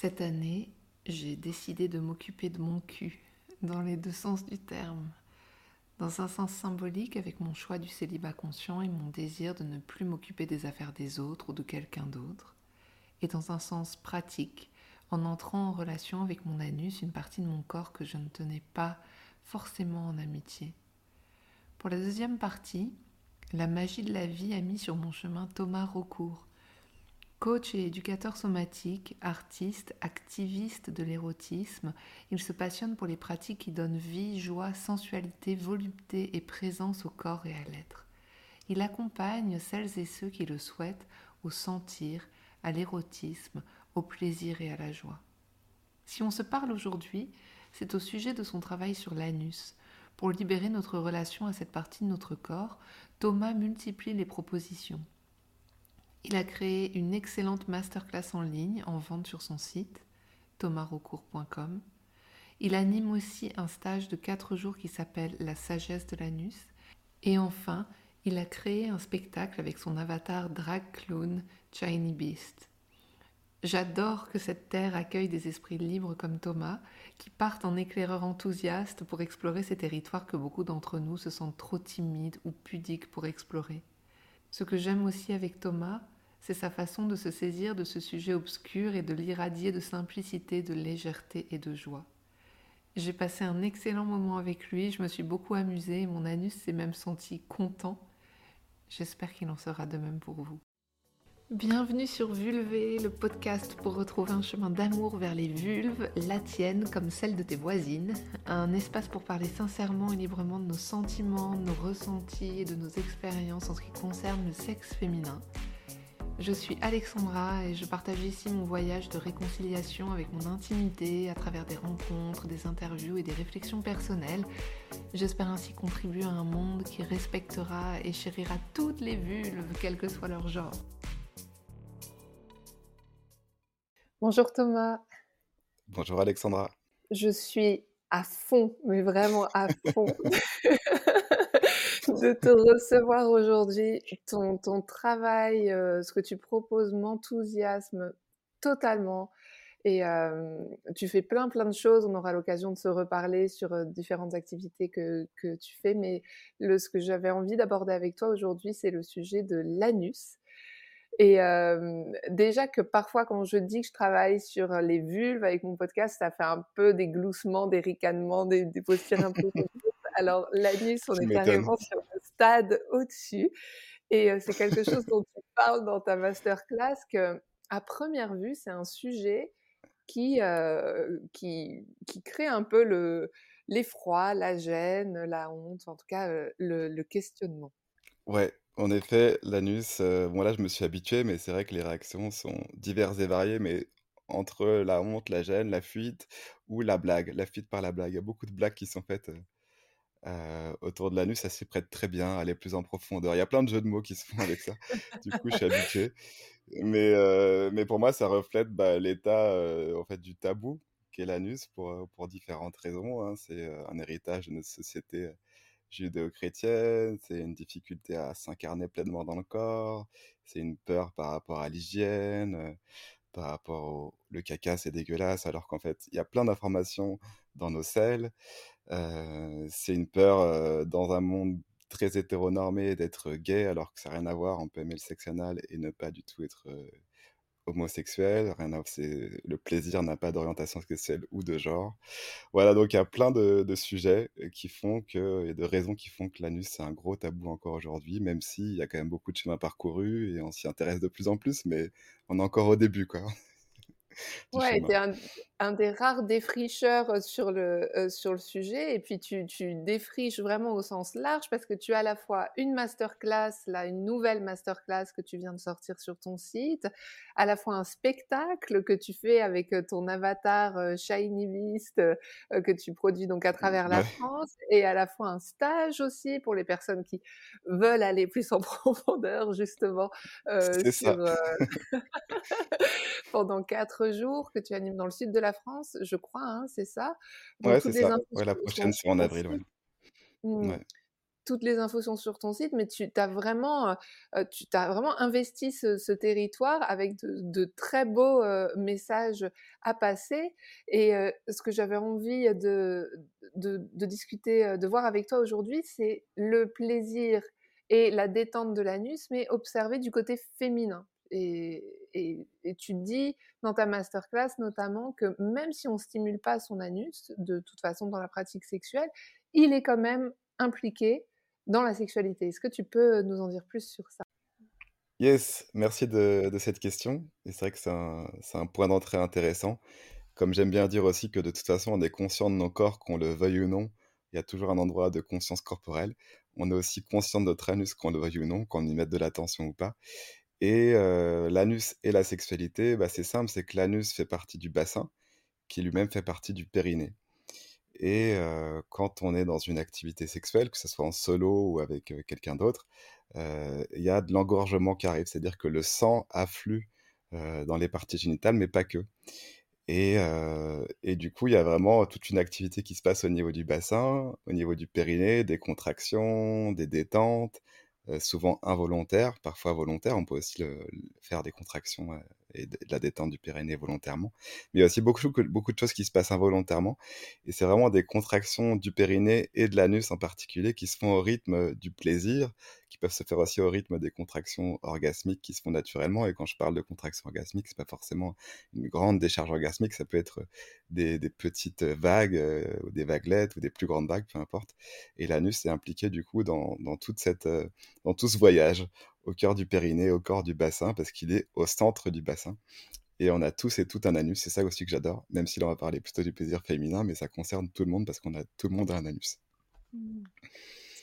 Cette année, j'ai décidé de m'occuper de mon cul, dans les deux sens du terme. Dans un sens symbolique avec mon choix du célibat conscient et mon désir de ne plus m'occuper des affaires des autres ou de quelqu'un d'autre. Et dans un sens pratique, en entrant en relation avec mon anus, une partie de mon corps que je ne tenais pas forcément en amitié. Pour la deuxième partie, la magie de la vie a mis sur mon chemin Thomas Raucourt, Coach et éducateur somatique, artiste, activiste de l'érotisme, il se passionne pour les pratiques qui donnent vie, joie, sensualité, volupté et présence au corps et à l'être. Il accompagne celles et ceux qui le souhaitent au sentir, à l'érotisme, au plaisir et à la joie. Si on se parle aujourd'hui, c'est au sujet de son travail sur l'anus. Pour libérer notre relation à cette partie de notre corps, Thomas multiplie les propositions. Il a créé une excellente masterclass en ligne en vente sur son site thomasrocourt.com. Il anime aussi un stage de 4 jours qui s'appelle La sagesse de l'anus. Et enfin, il a créé un spectacle avec son avatar drag clown Shiny Beast. J'adore que cette terre accueille des esprits libres comme Thomas, qui partent en éclaireurs enthousiastes pour explorer ces territoires que beaucoup d'entre nous se sentent trop timides ou pudiques pour explorer. Ce que j'aime aussi avec Thomas, c'est sa façon de se saisir de ce sujet obscur et de l'irradier de simplicité, de légèreté et de joie. J'ai passé un excellent moment avec lui, je me suis beaucoup amusée, mon anus s'est même senti content. J'espère qu'il en sera de même pour vous. Bienvenue sur Vulvé, le podcast pour retrouver un chemin d'amour vers les vulves, la tienne comme celle de tes voisines. Un espace pour parler sincèrement et librement de nos sentiments, de nos ressentis et de nos expériences en ce qui concerne le sexe féminin. Je suis Alexandra et je partage ici mon voyage de réconciliation avec mon intimité à travers des rencontres, des interviews et des réflexions personnelles. J'espère ainsi contribuer à un monde qui respectera et chérira toutes les vulves, quel que soit leur genre. Bonjour Thomas. Bonjour Alexandra. Je suis à fond, mais vraiment à fond, de te recevoir aujourd'hui. Ton, travail, euh, ce que tu proposes m'enthousiasme totalement. Et euh, tu fais plein, plein de choses. On aura l'occasion de se reparler sur euh, différentes activités que, tu fais. Mais ce que j'avais envie d'aborder avec toi aujourd'hui, c'est le sujet de l'anus. Et déjà que parfois, quand je dis que je travaille sur les vulves avec mon podcast, ça fait un peu des gloussements, des ricanements, des, des postures un peu. Alors, l'anus, on est carrément sur un stade au-dessus. Et c'est quelque chose dont tu parles dans ta masterclass que, à première vue, c'est un sujet qui, euh, qui, qui crée un peu le, l'effroi, la gêne, la honte, en tout cas le, le questionnement. Ouais, en effet, l'anus, euh, bon là je me suis habitué, mais c'est vrai que les réactions sont diverses et variées, mais entre la honte, la gêne, la fuite ou la blague, la fuite par la blague. Il y a beaucoup de blagues qui sont faites euh, euh, autour de l'anus, ça s'y prête très bien aller plus en profondeur. Il y a plein de jeux de mots qui se font avec ça. Du coup, je suis habitué. Mais, mais pour moi, ça reflète bah, l'état en fait du tabou qu'est l'anus pour, pour différentes raisons. hein. C'est un héritage de notre société judéo-chrétienne, c'est une difficulté à s'incarner pleinement dans le corps, c'est une peur par rapport à l'hygiène, euh, par rapport au le caca c'est dégueulasse, alors qu'en fait il y a plein d'informations dans nos selles. Euh, c'est une peur euh, dans un monde très hétéronormé d'être gay, alors que ça n'a rien à voir, on peut aimer le sexe anal et ne pas du tout être homosexuel, rien à, le plaisir n'a pas d'orientation sexuelle ou de genre. Voilà, donc il y a plein de, sujets qui font que, et de raisons qui font que l'anus c'est un gros tabou encore aujourd'hui, même s'il y a quand même beaucoup de chemin parcouru et on s'y intéresse de plus en plus, mais on est encore au début, quoi. Ouais, es un, des rares défricheurs sur le, sur le sujet. Et puis, tu, tu, défriches vraiment au sens large parce que tu as à la fois une masterclass, là, une nouvelle masterclass que tu viens de sortir sur ton site, à la fois un spectacle que tu fais avec ton avatar Shiny Beast que tu produis donc à travers la France et à la fois un stage aussi pour les personnes qui veulent aller plus en profondeur, justement, sur, pendant quatre jours que tu animes dans le sud de la France, je crois, hein, c'est ça Ouais, c'est ça. Ouais, la prochaine, c'est en avril. Ouais. Mmh. toutes les infos sont sur ton site, mais tu as vraiment, tu as vraiment investi ce, territoire avec de, très beaux messages à passer. Et ce que j'avais envie de, de, discuter, de voir avec toi aujourd'hui, c'est le plaisir et la détente de l'anus, mais observé du côté féminin. Et, tu dis dans ta masterclass notamment que même si on ne stimule pas son anus, de toute façon dans la pratique sexuelle, il est quand même impliqué dans la sexualité. Est-ce que tu peux nous en dire plus sur ça? Yes, merci de, cette question. Et c'est vrai que c'est un, point d'entrée intéressant. Comme j'aime bien dire aussi que de toute façon, on est conscient de nos corps, qu'on le veuille ou non. Il y a toujours un endroit de conscience corporelle. On est aussi conscient de notre anus, qu'on le veuille ou non, qu'on y mette de l'attention ou pas. Et l'anus et la sexualité, bah, c'est simple, c'est que l'anus fait partie du bassin, qui lui-même fait partie du périnée. Et quand on est dans une activité sexuelle, que ce soit en solo ou avec quelqu'un d'autre, il y a de l'engorgement qui arrive, c'est-à-dire que le sang afflue dans les parties génitales, mais pas que. Et, et, du coup, il y a vraiment toute une activité qui se passe au niveau du bassin, au niveau du périnée, des contractions, des détentes, souvent involontaires, parfois volontaires. On peut aussi faire des contractions et de, la détente du périnée volontairement. Mais il y a aussi beaucoup, beaucoup de choses qui se passent involontairement. Et c'est vraiment des contractions du périnée et de l'anus en particulier qui se font au rythme du plaisir, qui peuvent se faire aussi au rythme des contractions orgasmiques qui se font naturellement. Et quand je parle de contractions orgasmiques, c'est pas forcément une grande décharge orgasmique, ça peut être des, petites vagues, euh, ou des vaguelettes, ou des plus grandes vagues, peu importe. Et l'anus est impliqué du coup dans, toute cette, euh, dans tout ce voyage au cœur du périnée, au corps du bassin, parce qu'il est au centre du bassin. Et on a tous et tout un anus, c'est ça aussi que j'adore, même si là on va parler plutôt du plaisir féminin, mais ça concerne tout le monde parce qu'on a tout le monde un anus. Mmh.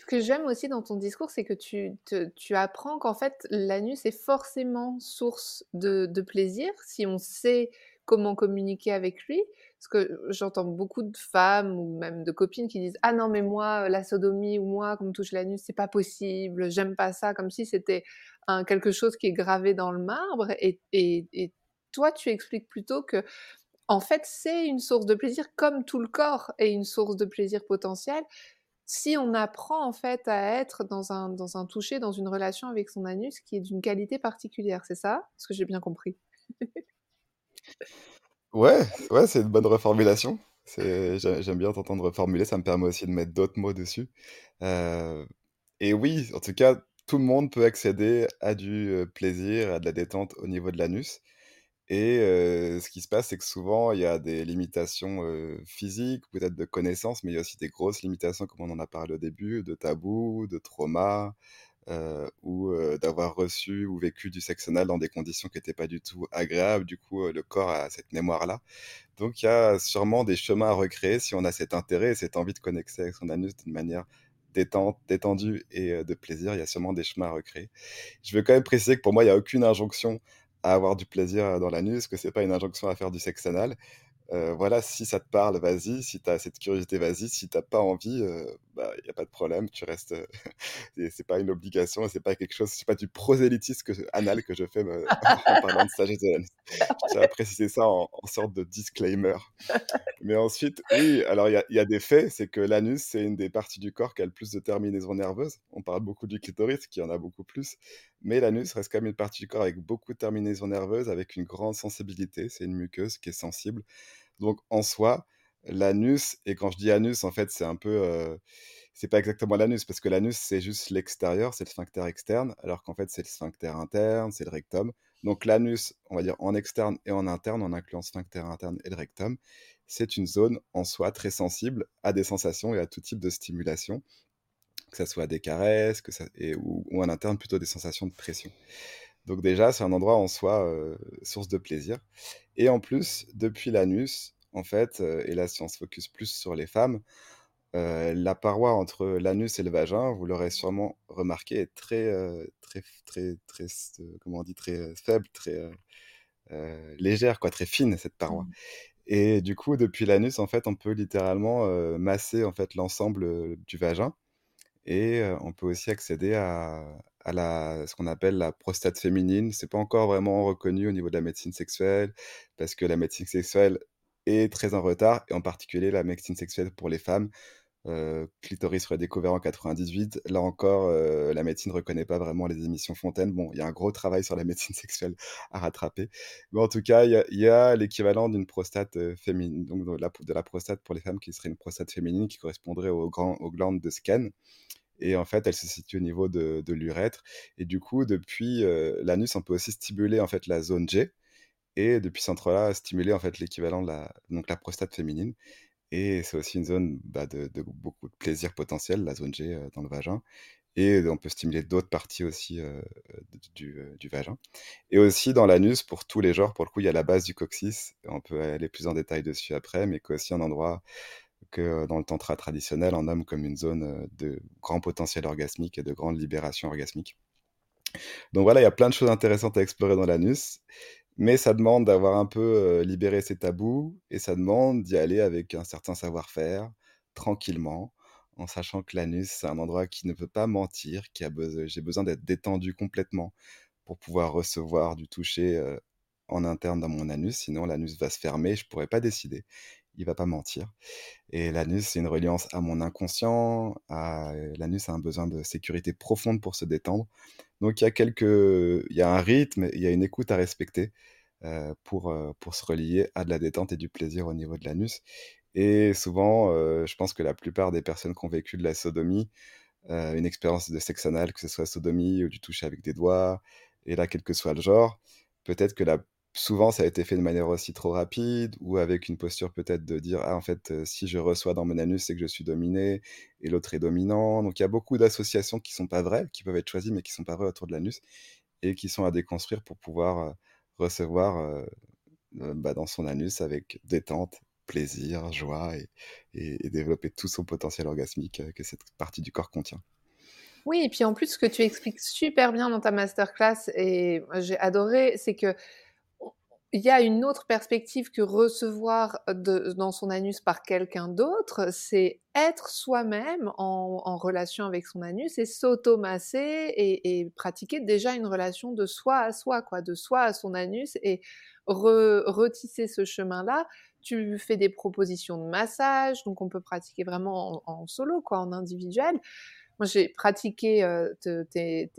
Ce que j'aime aussi dans ton discours, c'est que tu, apprends qu'en fait l'anus est forcément source de, plaisir si on sait comment communiquer avec lui. Parce que j'entends beaucoup de femmes ou même de copines qui disent Ah non, mais moi, la sodomie ou moi, qu'on me touche l'anus, c'est pas possible, j'aime pas ça, comme si c'était quelque chose qui est gravé dans le marbre. Et, et, toi, tu expliques plutôt que, en fait, c'est une source de plaisir, comme tout le corps est une source de plaisir potentiel. Si on apprend en fait à être dans un, dans un toucher, dans une relation avec son anus qui est d'une qualité particulière, c'est ça? Est-ce que j'ai bien compris? Ouais, ouais, c'est une bonne reformulation. j'aime bien t'entendre reformuler, ça me permet aussi de mettre d'autres mots dessus. Euh, et oui, en tout cas, tout le monde peut accéder à du euh, plaisir, à de la détente au niveau de l'anus. Et ce qui se passe, c'est que souvent, il y a des limitations physiques, peut-être de connaissances, mais il y a aussi des grosses limitations, comme on en a parlé au début, de tabous, de traumas, ou d'avoir reçu ou vécu du sexe dans des conditions qui n'étaient pas du tout agréables. Du coup, le corps a cette mémoire-là. Donc, il y a sûrement des chemins à recréer si on a cet intérêt et cette envie de connecter avec son anus d'une manière détendue et de plaisir. Il y a sûrement des chemins à recréer. Je veux quand même préciser que pour moi, il n'y a aucune injonction à avoir du plaisir dans l'anus, que c'est pas une injonction à faire du sexe anal. Voilà, si ça te parle, vas-y. Si tu as cette curiosité, vas-y. Si tu pas envie, bah, il n'y a pas de problème. Tu restes. c'est pas une obligation, c'est pas quelque chose, c'est pas du prosélytisme anal que je fais en parlant de sagesse de à préciser ça en, sorte de disclaimer. Mais ensuite, oui, alors il y, y, a des faits, c'est que l'anus, c'est une des parties du corps qui a le plus de terminaisons nerveuses. On parle beaucoup du clitoris, qui en a beaucoup plus. Mais l'anus reste quand même une partie du corps avec beaucoup de terminaisons nerveuses, avec une grande sensibilité. C'est une muqueuse qui est sensible. Donc en soi, l'anus, et quand je dis anus, en fait, c'est un peu. Euh, c'est pas exactement l'anus, parce que l'anus, c'est juste l'extérieur, c'est le sphincter externe, alors qu'en fait, c'est le sphincter interne, c'est le rectum. Donc l'anus, on va dire en externe et en interne, en incluant le sphincter interne et le rectum, c'est une zone en soi très sensible à des sensations et à tout type de stimulation que ce soit des caresses, que ça, et, ou, ou, en interne plutôt des sensations de pression. Donc déjà, c'est un endroit en soi euh, source de plaisir. Et en plus, depuis l'anus, en fait, euh, et là si on se focus plus sur les femmes, euh, la paroi entre l'anus et le vagin, vous l'aurez sûrement remarqué, est très, très, très, très, comment on dit, très faible, très légère, quoi, très fine cette paroi. Mmh. Et du coup, depuis l'anus, en fait, on peut littéralement masser en fait l'ensemble du vagin et on peut aussi accéder à, la, ce qu'on appelle la prostate féminine. C'est pas encore vraiment reconnu au niveau de la médecine sexuelle, parce que la médecine sexuelle est très en retard, et en particulier la médecine sexuelle pour les femmes clitoris redécouvert en 98. Là encore, la médecine ne reconnaît pas vraiment les émissions Fontaine. Bon, il y a un gros travail sur la médecine sexuelle à rattraper. Mais en tout cas, il y a, l'équivalent d'une prostate féminine, donc de la, de la, prostate pour les femmes qui serait une prostate féminine qui correspondrait aux, aux glandes de Scan. Et en fait, elle se situe au niveau de, l'urètre. Et du coup, depuis l'anus, on peut aussi stimuler en fait la zone G. Et depuis ce centre-là, stimuler en fait l'équivalent de la, prostate féminine. Et c'est aussi une zone bah, de, beaucoup de plaisir potentiel, la zone G dans le vagin. Et on peut stimuler d'autres parties aussi du, du, vagin. Et aussi dans l'anus, pour tous les genres, pour le coup, il y a la base du coccyx. On peut aller plus en détail dessus après, mais aussi un endroit que dans le tantra traditionnel, on nomme comme une zone de grand potentiel orgasmique et de grande libération orgasmique. Donc voilà, il y a plein de choses intéressantes à explorer dans l'anus, mais ça demande d'avoir un peu libéré ses tabous et ça demande d'y aller avec un certain savoir-faire, tranquillement, en sachant que l'anus, c'est un endroit qui ne peut pas mentir, qui a besoin, j'ai besoin d'être détendu complètement pour pouvoir recevoir du toucher en interne dans mon anus, sinon l'anus va se fermer, je ne pourrais pas décider il va pas mentir. Et l'anus, c'est une reliance à mon inconscient. L'anus a un besoin de sécurité profonde pour se détendre. Donc il y a quelques, il y a un rythme, il y a une écoute à respecter euh, pour, euh, pour se relier à de la détente et du plaisir au niveau de l'anus. Et souvent, euh, je pense que la plupart des personnes qui ont vécu de la sodomie, une expérience de sexe anal, que ce soit sodomie ou du toucher avec des doigts, et là, quel que soit le genre, peut-être que la souvent, ça a été fait de manière aussi trop rapide ou avec une posture peut-être de dire ah en fait si je reçois dans mon anus c'est que je suis dominé et l'autre est dominant. Donc il y a beaucoup d'associations qui sont pas vraies, qui peuvent être choisies mais qui sont pas vraies autour de l'anus et qui sont à déconstruire pour pouvoir recevoir bah, dans son anus avec détente, plaisir, joie et, développer tout son potentiel orgasmique que cette partie du corps contient. Oui, et puis en plus, ce que tu expliques super bien dans ta masterclass, et j'ai adoré, c'est que il y a une autre perspective que recevoir dans son anus par quelqu'un d'autre, c'est être soi-même en, relation avec son anus et s'automasser et, et pratiquer déjà une relation de soi à soi, quoi, de soi à son anus et retisser ce chemin-là. Tu fais des propositions de massage, donc on peut pratiquer vraiment en, en solo, quoi, en individuel. Moi, j'ai pratiqué euh, tes,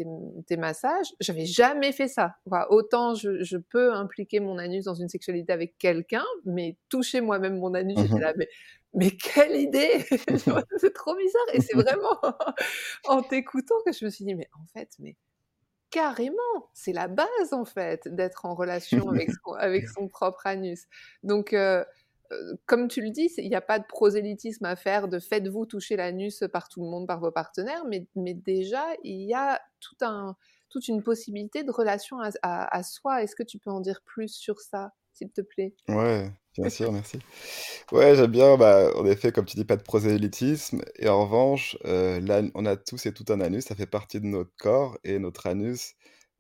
tes, massages. J'avais jamais fait ça. autant je, je, peux impliquer mon anus dans une sexualité avec quelqu'un, mais toucher moi-même mon anus, j'étais mmh là, mais, mais quelle idée C'est trop bizarre. Et c'est vraiment en t'écoutant que je me suis dit, mais en fait, mais carrément, c'est la base en fait d'être en relation avec son, avec son propre anus. Donc euh, comme tu le dis, il n'y a pas de prosélytisme à faire de faites-vous toucher l'anus par tout le monde, par vos partenaires, mais, déjà, il y a un, toute une possibilité de relation à, soi. Est-ce que tu peux en dire plus sur ça, s'il te plaît? Ouais, bien sûr, merci. Ouais, j'aime bien, bah, en effet, comme tu dis, pas de prosélytisme. Et en revanche, euh, on a tous et tout un anus, ça fait partie de notre corps, et notre anus,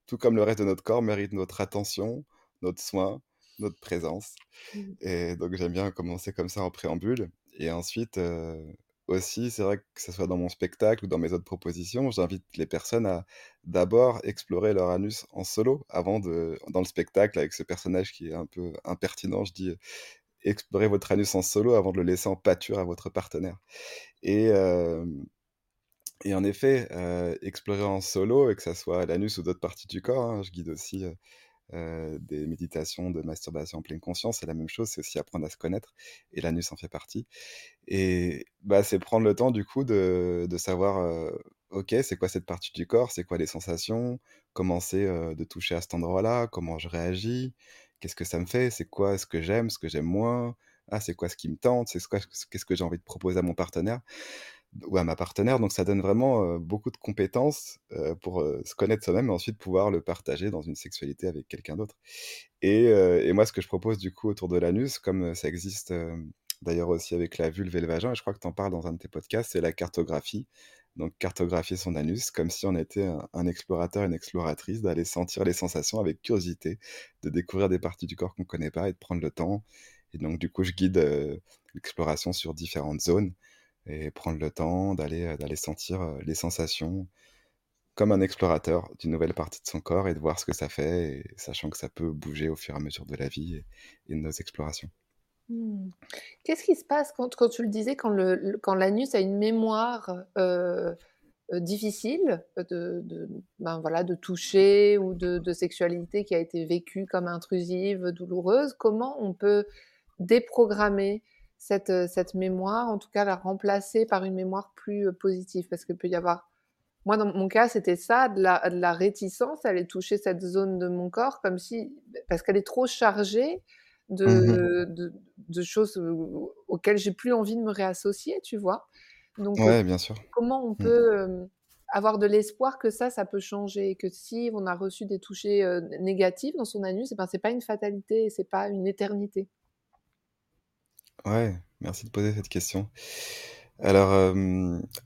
tout comme le reste de notre corps, mérite notre attention, notre soin notre présence. Mmh. Et donc j'aime bien commencer comme ça en préambule. Et ensuite, aussi, c'est vrai que ce soit dans mon spectacle ou dans mes autres propositions, j'invite les personnes à d'abord explorer leur anus en solo avant de, dans le spectacle avec ce personnage qui est un peu impertinent, je dis explorez votre anus en solo avant de le laisser en pâture à votre partenaire. Et, et en effet, explorer en solo, et que ce soit l'anus ou d'autres parties du corps, hein, je guide aussi euh, des méditations de masturbation en pleine conscience, c'est la même chose, c'est aussi apprendre à se connaître, et l'anus en fait partie. Et bah, c'est prendre le temps du coup de, de savoir, euh, ok, c'est quoi cette partie du corps, c'est quoi les sensations, comment c'est euh, de toucher à cet endroit-là, comment je réagis, qu'est-ce que ça me fait, c'est quoi ce que j'aime, ce que j'aime moins, ah, c'est quoi ce qui me tente, c'est quoi, qu'est-ce que j'ai envie de proposer à mon partenaire ou à ma partenaire. Donc ça donne vraiment beaucoup de compétences pour se connaître soi-même et ensuite pouvoir le partager dans une sexualité avec quelqu'un d'autre. Et, moi, ce que je propose du coup autour de l'anus, comme ça existe d'ailleurs aussi avec la vulve et le vagin, et je crois que tu en parles dans un de tes podcasts, c'est la cartographie. Donc cartographier son anus comme si on était un, un explorateur, une exploratrice, d'aller sentir les sensations avec curiosité, de découvrir des parties du corps qu'on ne connaît pas et de prendre le temps. Et donc du coup, je guide l'exploration sur différentes zones et prendre le temps d'aller euh, sentir euh, les sensations comme un explorateur d'une nouvelle partie de son corps et de voir ce que ça fait, sachant que ça peut bouger au fur et à mesure de la vie et, de nos explorations. Mmh. Qu'est-ce qui se passe quand quand tu le disais, quand le quand l'anus a une mémoire, heu, difficile, de de ben, voilà, de toucher ou de sexualité qui a été vécue comme intrusive, douloureuse? Comment on peut déprogrammer cette, heu, cette mémoire, en tout cas la remplacer par une mémoire plus, heu, positive? Parce qu'il peut y avoir moi, dans mon cas, c'était ça, de la de la réticence à aller toucher cette zone de mon corps comme si parce qu'elle est trop chargée Mmh de de de choses, auxquelles j'ai plus envie de me réassocier, tu vois? Donc, bien sûr. comment on Mmh. peut, hem, avoir de l'espoir que ça, ça peut changer? Que si on a reçu des touchés, négatifs dans son anus, et ben, c'est pas une fatalité, c'est pas une éternité. Ouais, merci de poser cette question. Alors,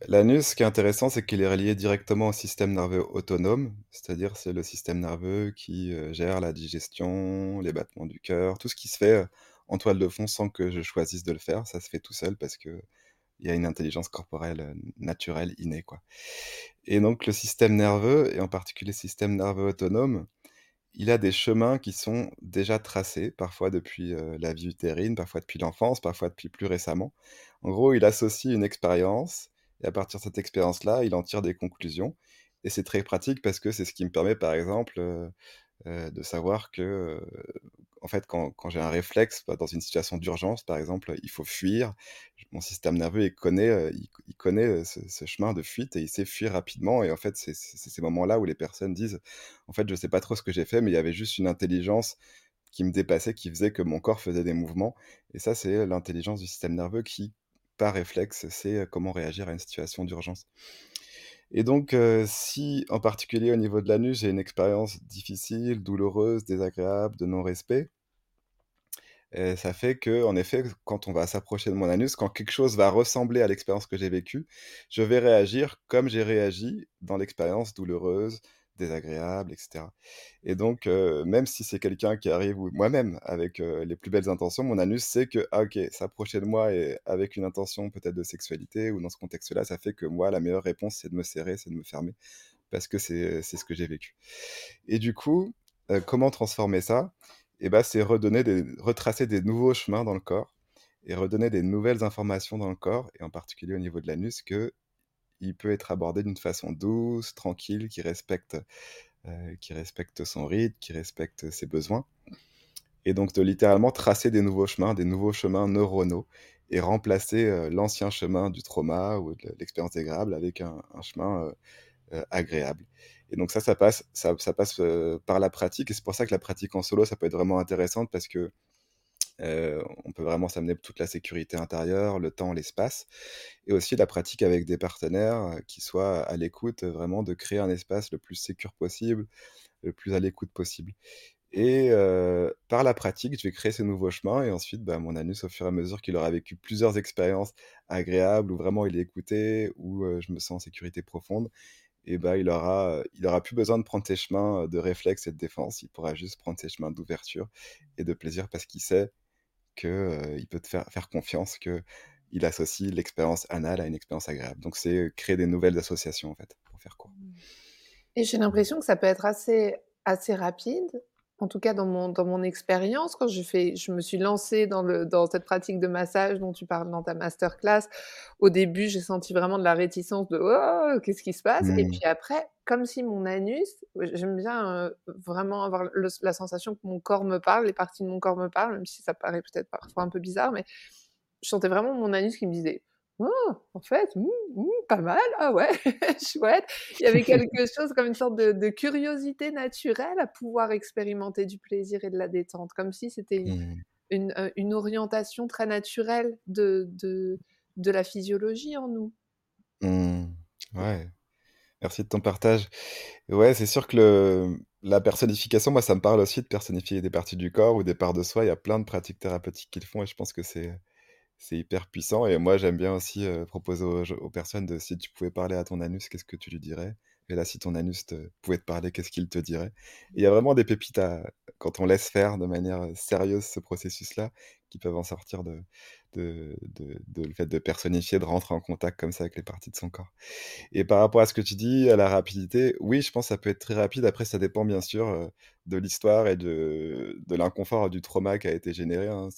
l'anus, ce qui est intéressant, c'est qu'il est relié directement au système nerveux autonome, c'est-à-dire c'est le système nerveux qui, gère la digestion, les battements du cœur, tout ce qui se fait, en toile de fond sans que je choisisse de le faire. Ça se fait tout seul parce qu'il y a une intelligence corporelle, naturelle, innée, quoi. Et donc le système nerveux et en particulier le système nerveux autonome, il a des chemins qui sont déjà tracés, parfois depuis, la vie utérine, parfois depuis l'enfance, parfois depuis plus récemment. En gros, il associe une expérience et à partir de cette expérience-là, il en tire des conclusions et c'est très pratique parce que c'est ce qui me permet, par exemple, de savoir que, en fait, quand j'ai un réflexe, bah, dans une situation d'urgence, par exemple, il faut fuir, mon système nerveux, connaît, il connaît, heu, ce ce chemin de fuite et il sait fuir rapidement. Et en fait, c'est ces moments-là où les personnes disent: «En fait, je sais pas trop ce que j'ai fait, mais il y avait juste une intelligence qui me dépassait, qui faisait que mon corps faisait des mouvements» et ça, c'est l'intelligence du système nerveux qui, par réflexe, sait, comment réagir à une situation d'urgence. Et donc, heu, si en particulier au niveau de l'anus, j'ai une expérience difficile, douloureuse, désagréable, de non-respect, heu, ça fait qu'en effet, quand on va s'approcher de mon anus, quand quelque chose va ressembler à l'expérience que j'ai vécue, je vais réagir comme j'ai réagi dans l'expérience douloureuse, désagréable et cetera. Et donc, même si c'est quelqu'un qui arrive moi-même avec, les plus belles intentions, mon anus sait que: «Ah OK, s'approcher de moi et avec une intention peut-être de sexualité ou dans ce contexte-là, ça fait que moi, la meilleure réponse, c'est de me serrer, c'est de me fermer» parce que c'est, ce que j'ai vécu. Et du coup, comment transformer ça? Et bah, c'est redonner des retracer des nouveaux chemins dans le corps et redonner des nouvelles informations dans le corps et en particulier au niveau de l'anus qu'il peut être abordé d'une façon douce, tranquille, qui respecte, heu, qui respecte son rythme, qui respecte ses besoins. Et donc de littéralement tracer des nouveaux chemins, des nouveaux chemins neuronaux et remplacer, heu, l'ancien chemin du trauma ou de l'expérience désagréable avec un chemin, heu, agréable. Et donc ça, ça passe ça ça passe, par la pratique. Et c'est pour ça que la pratique en solo, ça peut être vraiment intéressante parce que, on peut vraiment s'amener toute la sécurité intérieure, le temps, l'espace et aussi la pratique avec des partenaires, qui soient à l'écoute, vraiment de créer un espace le plus sécure possible, le plus à l'écoute possible et par la pratique, je vais créer ces nouveaux chemins et ensuite, bah, mon anus, au fur et à mesure qu'il aura vécu plusieurs expériences agréables où vraiment il est écouté, où, je me sens en sécurité profonde et bah, il aura, il plus besoin de prendre ses chemins, de réflexe et de défense. Il pourra juste prendre ses chemins d'ouverture et de plaisir parce qu'il sait que, heu, il peut te faire faire confiance, qu'il associe l'expérience anale à une expérience agréable. Donc c'est, créer des nouvelles associations, en fait, pour faire court. Mmh. Et j'ai l'impression que ça peut être assez assez rapide. En tout cas dans mon dans mon expérience, quand je me suis lancée dans le dans cette pratique de massage dont tu parles dans ta masterclass. Au début, j'ai senti vraiment de la réticence de: «Oh, qu'est-ce qui se passe?» et Mmh. puis après, comme si mon anus j'aime bien, vraiment avoir le la sensation que mon corps me parle, les parties de mon corps me parlent, même si ça paraît peut-être parfois un peu bizarre, mais je sentais vraiment mon anus qui me disait: «Oh, en fait, mmh, mmh, pas mal, ah ouais, chouette». Il y avait quelque chose comme une sorte de de curiosité naturelle à pouvoir expérimenter du plaisir et de la détente, comme si c'était une Mmh. une, une orientation très naturelle de de de la physiologie en nous. Mmh. Ouais, merci de ton partage. Ouais, c'est sûr que le la personnification, moi, ça me parle aussi de personnifier des parties du corps ou des parts de soi. Il y a plein de pratiques thérapeutiques qui le font et je pense que c'est c'est hyper puissant et moi, j'aime bien aussi, proposer aux personnes de si tu pouvais parler à ton anus, qu'est-ce que tu lui dirais? Et là, si ton anus te pouvait te parler, qu'est-ce qu'il te dirait? Il y a vraiment des pépites à quand on laisse faire de manière, sérieuse ce processus-là, qui peuvent en sortir de le fait de personnifier, de rentrer en contact comme ça avec les parties de son corps. Et par rapport à ce que tu dis, à la rapidité, oui, je pense ça peut être très rapide. Après, ça dépend bien sûr, de l'histoire et de de l'inconfort, du trauma qui a été généré, hein.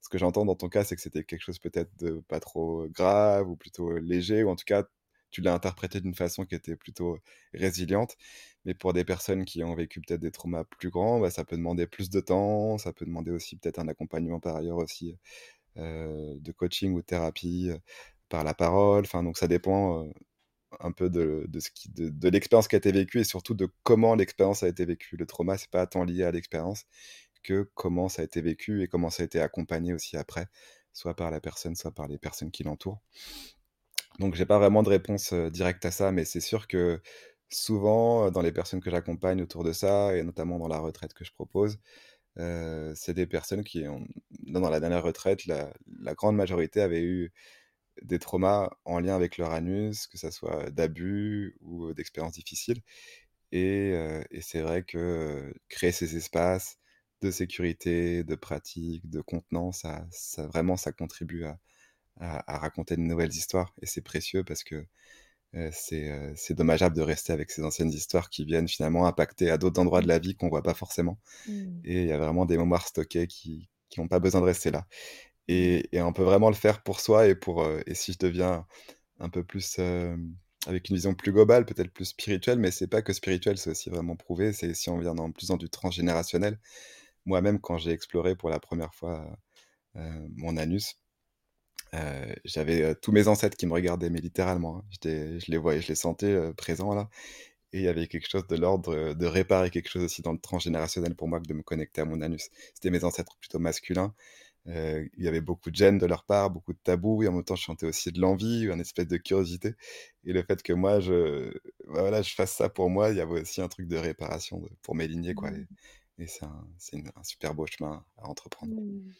Ce que j'entends dans ton cas, c'est que c'était quelque chose peut-être de pas trop grave ou plutôt léger, ou en tout cas, tu l'as interprété d'une façon qui était plutôt résiliente. Mais pour des personnes qui ont vécu peut-être des traumas plus grands, bah, ça peut demander plus de temps, ça peut demander aussi peut-être un accompagnement par ailleurs aussi de coaching ou de thérapie par la parole. Enfin, donc ça dépend un peu de, de l'expérience qui a été vécue et surtout de comment l'expérience a été vécue. Le trauma, c'est pas tant lié à l'expérience que comment ça a été vécu et comment ça a été accompagné aussi après, soit par la personne, soit par les personnes qui l'entourent. Donc j'ai pas vraiment de réponse directe à ça, mais c'est sûr que souvent dans les personnes que j'accompagne autour de ça, et notamment dans la retraite que je propose, c'est des personnes qui ont, dans la dernière retraite, la, grande majorité avait eu des traumas en lien avec leur anus, que ce soit d'abus ou d'expériences difficiles. Et, c'est vrai que créer ces espaces de sécurité, de pratique, de contenance, ça, ça vraiment, ça contribue à, raconter de nouvelles histoires. Et c'est précieux parce que c'est dommageable de rester avec ces anciennes histoires qui viennent finalement impacter à d'autres endroits de la vie qu'on voit pas forcément. Mmh. Et il y a vraiment des mémoires stockées qui n'ont pas besoin de rester là. Et, et, on peut vraiment le faire pour soi et pour et si je deviens un peu plus euh, avec une vision plus globale, peut-être plus spirituelle, mais c'est pas que spirituel, c'est aussi vraiment prouvé. C'est si on vient dans, plus dans du transgénérationnel. Moi-même, quand j'ai exploré pour la première fois euh, mon anus, euh, j'avais euh, tous mes ancêtres qui me regardaient, mais littéralement. Hein. Je les voyais, je les sentais euh, présents là. Et il y avait quelque chose de l'ordre de réparer quelque chose aussi dans le transgénérationnel pour moi que de me connecter à mon anus. C'était mes ancêtres plutôt masculins. il y avait beaucoup de gêne de leur part, beaucoup de tabous, et en même temps, je sentais aussi de l'envie, une espèce de curiosité. Et le fait que moi, je, bah voilà, je fasse ça pour moi, il y avait aussi un truc de réparation pour mes lignées, quoi. Mmh. Et, et c'est un, un, super beau chemin à entreprendre. Mmh.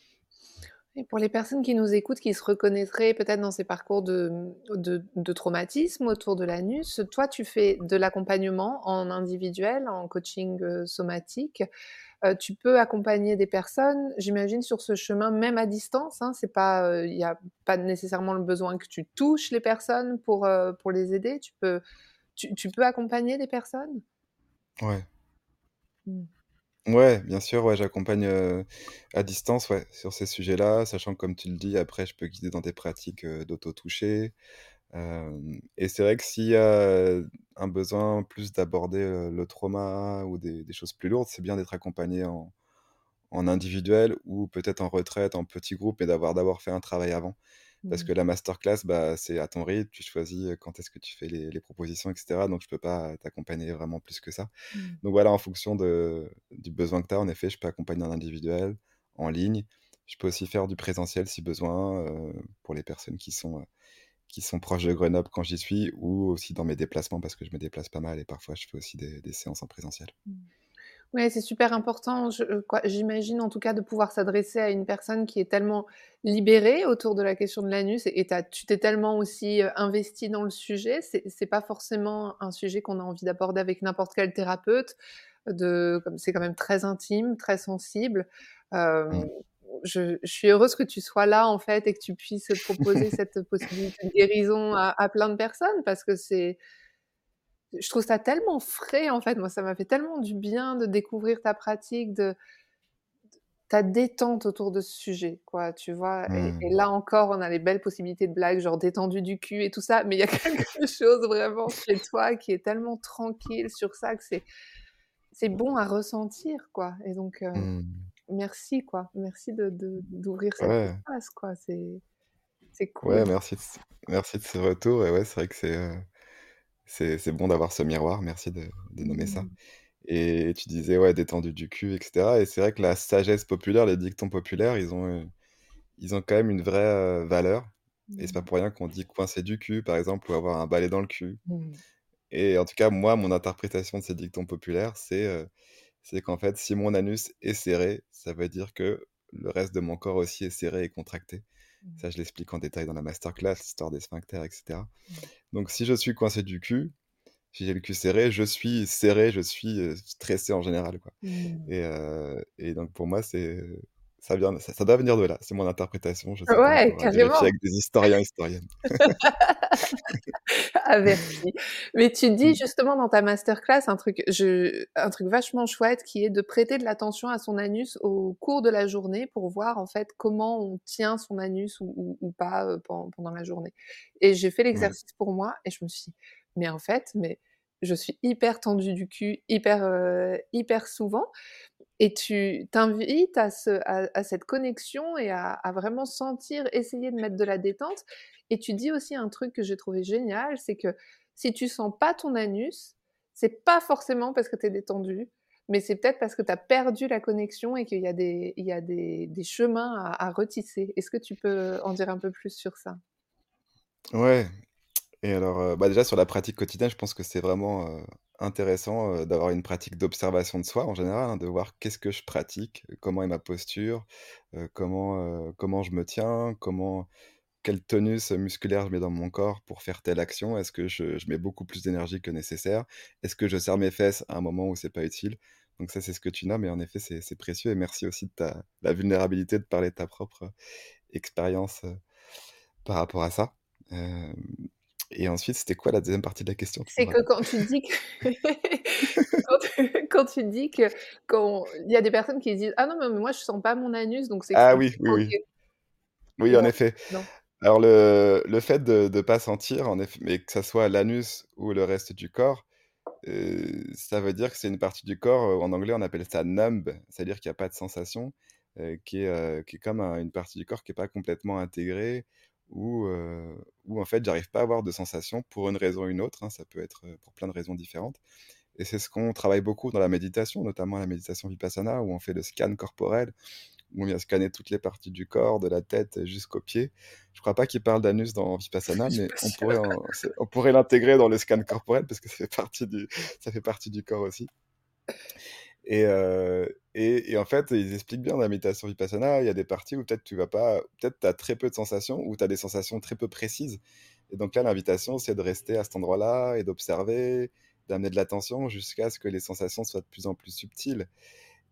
Et pour les personnes qui nous écoutent, qui se reconnaîtraient peut-être dans ces parcours de, de, de, traumatisme autour de l'anus, toi, tu fais de l'accompagnement en individuel, en coaching euh, somatique. Euh, tu peux accompagner des personnes, j'imagine, sur ce chemin, même à distance. Hein, pas, il euh, n'y a pas nécessairement le besoin que tu touches les personnes pour, euh, pour les aider. Tu peux, tu, tu, peux accompagner des personnes? Ouais. Mmh. Ouais, bien sûr, ouais, j'accompagne, à distance, ouais, sur ces sujets-là, sachant que comme tu le dis, après je peux guider dans des pratiques, d'auto-toucher. et c'est vrai que s'il y a un besoin plus d'aborder, le trauma ou des choses plus lourdes, c'est bien d'être accompagné en en individuel ou peut-être en retraite, en petit groupe et d'avoir d'abord fait un travail avant. Parce que mmh. la masterclass, bah, c'est à ton rythme, tu choisis quand est-ce que tu fais les, les propositions, etc. Donc, je peux pas t'accompagner vraiment plus que ça. Mmh. Donc, voilà, en fonction de, du besoin que tu as, en effet, je peux accompagner en individuel, en ligne. Je peux aussi faire du présentiel si besoin euh, pour les personnes qui sont, euh, qui sont proches de Grenoble quand j'y suis ou aussi dans mes déplacements parce que je me déplace pas mal et parfois je fais aussi des, des séances en présentiel. Mmh. Oui, c'est super important, euh, j'imagine en tout cas de pouvoir s'adresser à une personne qui est tellement libérée autour de la question de l'anus et, tu t'es tellement aussi euh, investi dans le sujet. C'est pas forcément un sujet qu'on a envie d'aborder avec n'importe quel thérapeute. De, c'est quand même très intime, très sensible. Euh, mmh. je, suis heureuse que tu sois là en fait et que tu puisses proposer cette possibilité de guérison à, à plein de personnes parce que c'est je trouve ça tellement frais en fait. Moi, ça m'a fait tellement du bien de découvrir ta pratique, de ta détente autour de ce sujet, quoi, tu vois. Et, mmh. là encore, on a les belles possibilités de blagues, genre détendu du cul et tout ça, mais il y a quelque chose vraiment chez toi qui est tellement tranquille sur ça que c'est c'est bon à ressentir, quoi. Et donc, euh, mmh. merci, quoi. Merci de d'ouvrir cette espace, quoi. C'est c'est cool. Ouais, merci de, merci de ce retour. Et ouais, c'est vrai que c'est euh, c'est bon d'avoir ce miroir, merci de, nommer ça. Mmh. Et tu disais, ouais, détendu du cul, etc. Et c'est vrai que la sagesse populaire, les dictons populaires, ils ont, euh, ils ont quand même une vraie euh, valeur. Et c'est pas mmh. pour rien qu'on dit coincer du cul, par exemple, ou avoir un balai dans le cul. Mmh. Et en tout cas, moi, mon interprétation de ces dictons populaires, c'est euh, c'est qu'en fait, si mon anus est serré, ça veut dire que le reste de mon corps aussi est serré et contracté. Ça, je l'explique en détail dans la masterclass, l'histoire des sphincters, etc. Donc, si je suis coincé du cul, si j'ai le cul serré, je suis serré, je suis stressé en général. Quoi. Mmh. Et, et, donc, pour moi, c'est ça, vient, ça, ça doit venir de là. C'est mon interprétation. Je sais Ouais, carrément. avec des historiens, historiennes. Averti. Mais tu dis Mm. justement dans ta masterclass un truc, je, un truc vachement chouette qui est de prêter de l'attention à son anus au cours de la journée pour voir en fait comment on tient son anus ou, ou- ou pas euh, pen- pendant la journée. Et j'ai fait Ouais. l'exercice pour moi et je me suis dit, mais en fait, mais je suis hyper tendue du cul, hyper, euh, hyper souvent. Et tu t'invites à, ce, à, à cette connexion et à, vraiment sentir, essayer de mettre de la détente. Et tu dis aussi un truc que j'ai trouvé génial, c'est que si tu sens pas ton anus, c'est pas forcément parce que tu es détendu, mais c'est peut-être parce que tu as perdu la connexion et qu'il y a des, chemins à, à retisser. Est-ce que tu peux en dire un peu plus sur ça? Ouais. Et alors, euh, bah déjà sur la pratique quotidienne, je pense que c'est vraiment euh, intéressant euh, d'avoir une pratique d'observation de soi en général, hein, de voir qu'est-ce que je pratique, comment est ma posture, euh, comment, euh, comment je me tiens, comment, quel tonus musculaire je mets dans mon corps pour faire telle action. Est-ce que je, mets beaucoup plus d'énergie que nécessaire? Est-ce que je serre mes fesses à un moment où c'est pas utile? Donc ça, c'est ce que tu nommes, et en effet, c'est précieux. Et merci aussi de ta la vulnérabilité de parler de ta propre expérience par rapport à ça. Et ensuite, c'était quoi la deuxième partie de la question? C'est que quand tu dis que quand tu, quand tu dis que quand il y a des personnes qui disent ah non mais moi je sens pas mon anus donc c'est Ah oui, oui, oui. Oui, en effet. non Alors le, le fait de ne pas sentir, en effet, mais que ça soit l'anus ou le reste du corps, euh, ça veut dire que c'est une partie du corps, euh, en anglais on appelle ça numb, c'est-à-dire qu'il n'y a pas de sensation, euh, qui est, euh, qui est comme un- une partie du corps qui n'est pas complètement intégrée, euh, où en fait j'arrive pas à avoir de sensation pour une raison ou une autre, hein, ça peut être euh, pour plein de raisons différentes. Et c'est ce qu'on travaille beaucoup dans la méditation, notamment la méditation vipassana, où on fait le scan corporel, où on vient scanner toutes les parties du corps, de la tête jusqu'aux pieds. Je crois pas qu'il parle d'anus dans Vipassana, mais on pourrait, en- c'est- on pourrait l'intégrer dans le scan corporel parce que ça fait partie du, ça fait partie du corps aussi. Et, euh, et, en fait, ils expliquent bien dans la méditation Vipassana, il y a des parties où peut-être tu vas pas, peut-être tu as très peu de sensations, ou tu as des sensations très peu précises. Et donc là, l'invitation, c'est de rester à cet endroit-là et d'observer, d'amener de l'attention jusqu'à ce que les sensations soient de plus en plus subtiles.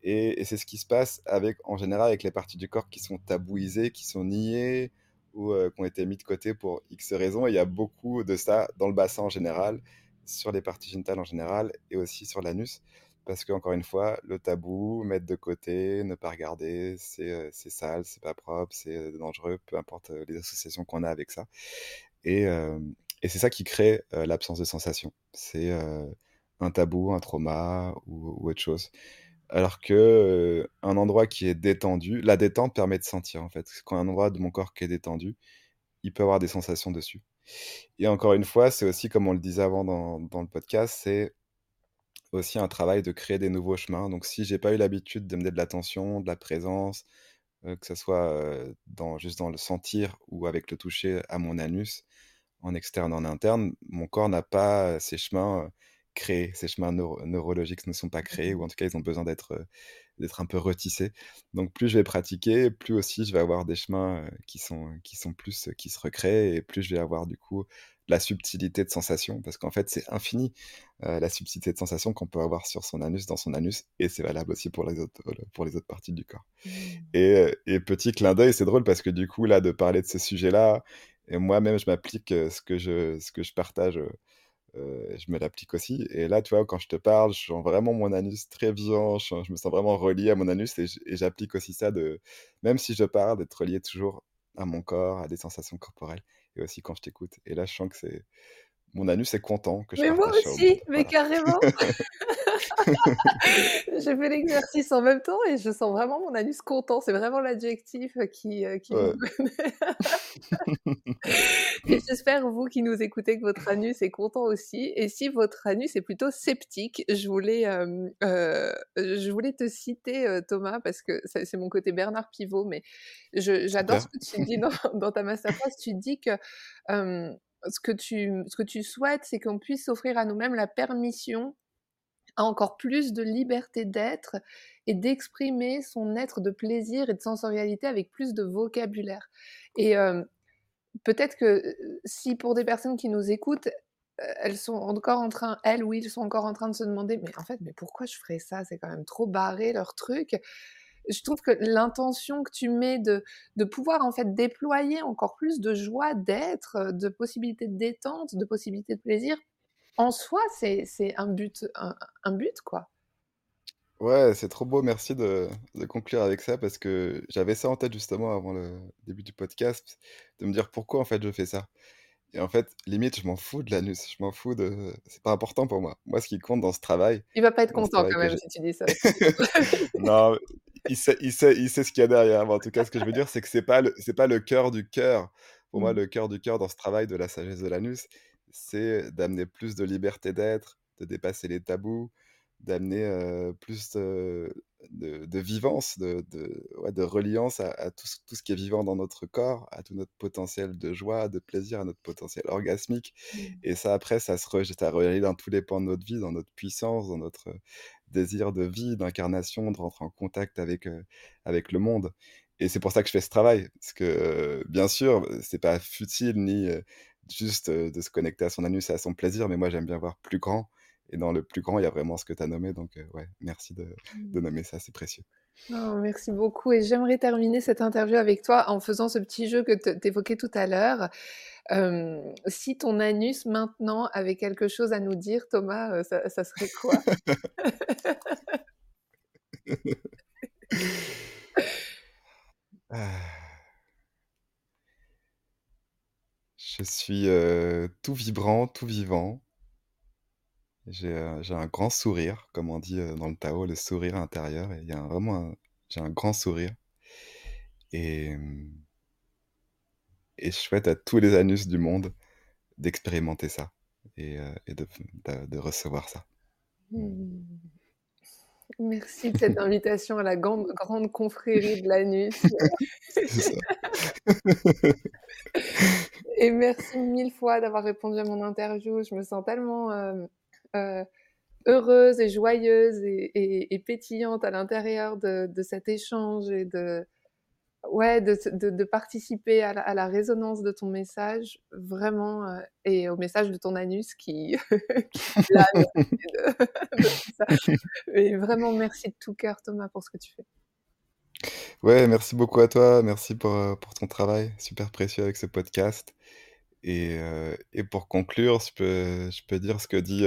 Et, c'est ce qui se passe avec, en général avec les parties du corps qui sont tabouisées, qui sont niées ou euh, qui ont été mis de côté pour X raisons. Il y a beaucoup de ça dans le bassin en général, sur les parties génitales en général et aussi sur l'anus. Parce que, encore une fois, le tabou, mettre de côté, ne pas regarder, c'est euh, sale, c'est pas propre, c'est euh, dangereux, peu importe euh, les associations qu'on a avec ça. Et, c'est ça qui crée l'absence de sensation. C'est un tabou, un trauma ou, autre chose. Alors que un endroit qui est détendu, la détente permet de sentir en fait. Quand un endroit de mon corps qui est détendu, il peut avoir des sensations dessus. Et encore une fois, c'est aussi, comme on le disait avant dans le podcast, c'est aussi un travail de créer des nouveaux chemins. Donc si j'ai pas eu l'habitude de me donner de l'attention, de la présence, euh, que ce soit dans, juste dans le sentir ou avec le toucher à mon anus, en externe, en interne, mon corps n'a pas ces chemins créés, ces chemins neuro- neurologiques ne sont pas créés, ou en tout cas ils ont besoin d'être d'être un peu retissés. Donc plus je vais pratiquer, plus aussi je vais avoir des chemins qui sont, qui sont plus, qui se recréent, et plus je vais avoir du coup la subtilité de sensation, parce qu'en fait c'est infini euh, la subtilité de sensation qu'on peut avoir sur son anus, dans son anus, et c'est valable aussi pour les autres, pour les autres parties du corps. Mm. Et, euh, et petit clin d'œil, c'est drôle parce que du coup, là, de parler de ce sujet-là, et moi-même, je m'applique euh, ce que je, ce que je partage, euh, euh, je me l'applique aussi. Et là, tu vois, quand je te parle, je sens vraiment mon anus très vivant, je, je me sens vraiment relié à mon anus et j'applique aussi ça de, même si je parle, d'être relié toujours à mon corps, à des sensations corporelles, et aussi quand je t'écoute. Et là, je sens que c'est, mon anus est content que je mais moi aussi mais Voilà. carrément J'ai fait l'exercice en même temps et je sens vraiment mon anus content. C'est vraiment l'adjectif qui, euh, qui Ouais. me Et j'espère, vous qui nous écoutez, que votre anus est content aussi. Et si votre anus est plutôt sceptique, je voulais, euh, euh, je voulais te citer, euh, Thomas, parce que c'est mon côté Bernard Pivot, mais j'adore ce que tu dis dans, dans ta masterclass. Tu dis que euh, ce, que tu, ce que tu souhaites, c'est qu'on puisse s'offrir à nous-mêmes la permission à encore plus de liberté d'être et d'exprimer son être de plaisir et de sensorialité avec plus de vocabulaire. Et euh, peut-être que euh, si pour des personnes qui nous écoutent, euh, elles sont encore en train, elles ou ils sont encore en train de se demander, mais en fait, mais pourquoi je ferais ça? C'est quand même trop barré leur truc. Je trouve que l'intention que tu mets de, de pouvoir en fait déployer encore plus de joie d'être, de possibilités de détente, de possibilités de plaisir, en soi, c'est un but, un, but, quoi. Ouais, c'est trop beau, merci de, de, conclure avec ça parce que j'avais ça en tête justement avant le début du podcast, de me dire pourquoi en fait je fais ça. Et en fait, limite, je m'en fous de l'anus, je m'en fous de... C'est pas important pour moi. Moi, ce qui compte dans ce travail... Il va pas être content quand même si tu dis ça. non, il sait, il sait, il sait ce qu'il y a derrière. en tout cas, ce que je veux dire, c'est que c'est pas le, c'est pas le cœur du cœur. Pour moi, mmh. le cœur du cœur dans ce travail de la sagesse de l'anus, c'est d'amener plus de liberté d'être, de dépasser les tabous, d'amener plus de, de, vivance, de, de, ouais, de reliance à, tout, tout, ce qui est vivant dans notre corps, à tout notre potentiel de joie, de plaisir, à notre potentiel orgasmique. Mmh. Et ça, après, ça se rejette à dans tous les pans de notre vie, dans notre puissance, dans notre désir de vie, d'incarnation, de rentrer en contact avec, avec le monde. Et c'est pour ça que je fais ce travail. Parce que, bien sûr, c'est pas futile ni juste de se connecter à son anus et à son plaisir, mais moi, j'aime bien voir plus grand et dans le plus grand, il y a vraiment ce que tu as nommé. Donc, euh, ouais, merci de, de, mmh. nommer ça, c'est précieux. merci beaucoup. Et j'aimerais terminer cette interview avec toi en faisant ce petit jeu que tu évoquais tout à l'heure. Si ton anus maintenant avait quelque chose à nous dire, Thomas, ça, serait quoi? Je suis tout vibrant, tout vivant. J'ai un grand sourire, comme on dit dans le Tao, le sourire intérieur. il y a vraiment j'ai un grand sourire. Et, et je souhaite à tous les anus du monde d'expérimenter ça et, de, recevoir ça. Mmh. Merci de cette invitation à la grande, grande confrérie de l'anus. et merci mille fois d'avoir répondu à mon interview. Je me sens tellement euh, heureuse et joyeuse et, pétillante à l'intérieur de, cet échange et de, ouais, de, participer à la, résonance de ton message, vraiment, euh, et au message de ton anus qui, qui plane. Et vraiment, merci de tout cœur, Thomas, pour ce que tu fais. Ouais, merci beaucoup à toi. Merci pour, euh, pour ton travail, super précieux avec ce podcast. Et, et pour conclure, je peux, je peux dire ce que dit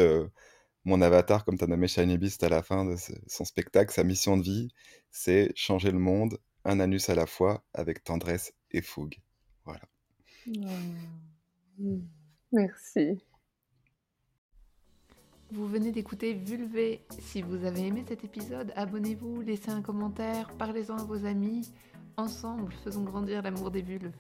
mon avatar, comme tu as nommé Shiny Beast à la fin de son spectacle, sa mission de vie, c'est changer le monde, un anus à la fois, avec tendresse et fougue. Voilà. Mmh. Merci. Vous venez d'écouter Vulvé. Si vous avez aimé cet épisode, abonnez-vous, laissez un commentaire, parlez-en à vos amis. Ensemble, faisons grandir l'amour des vulves.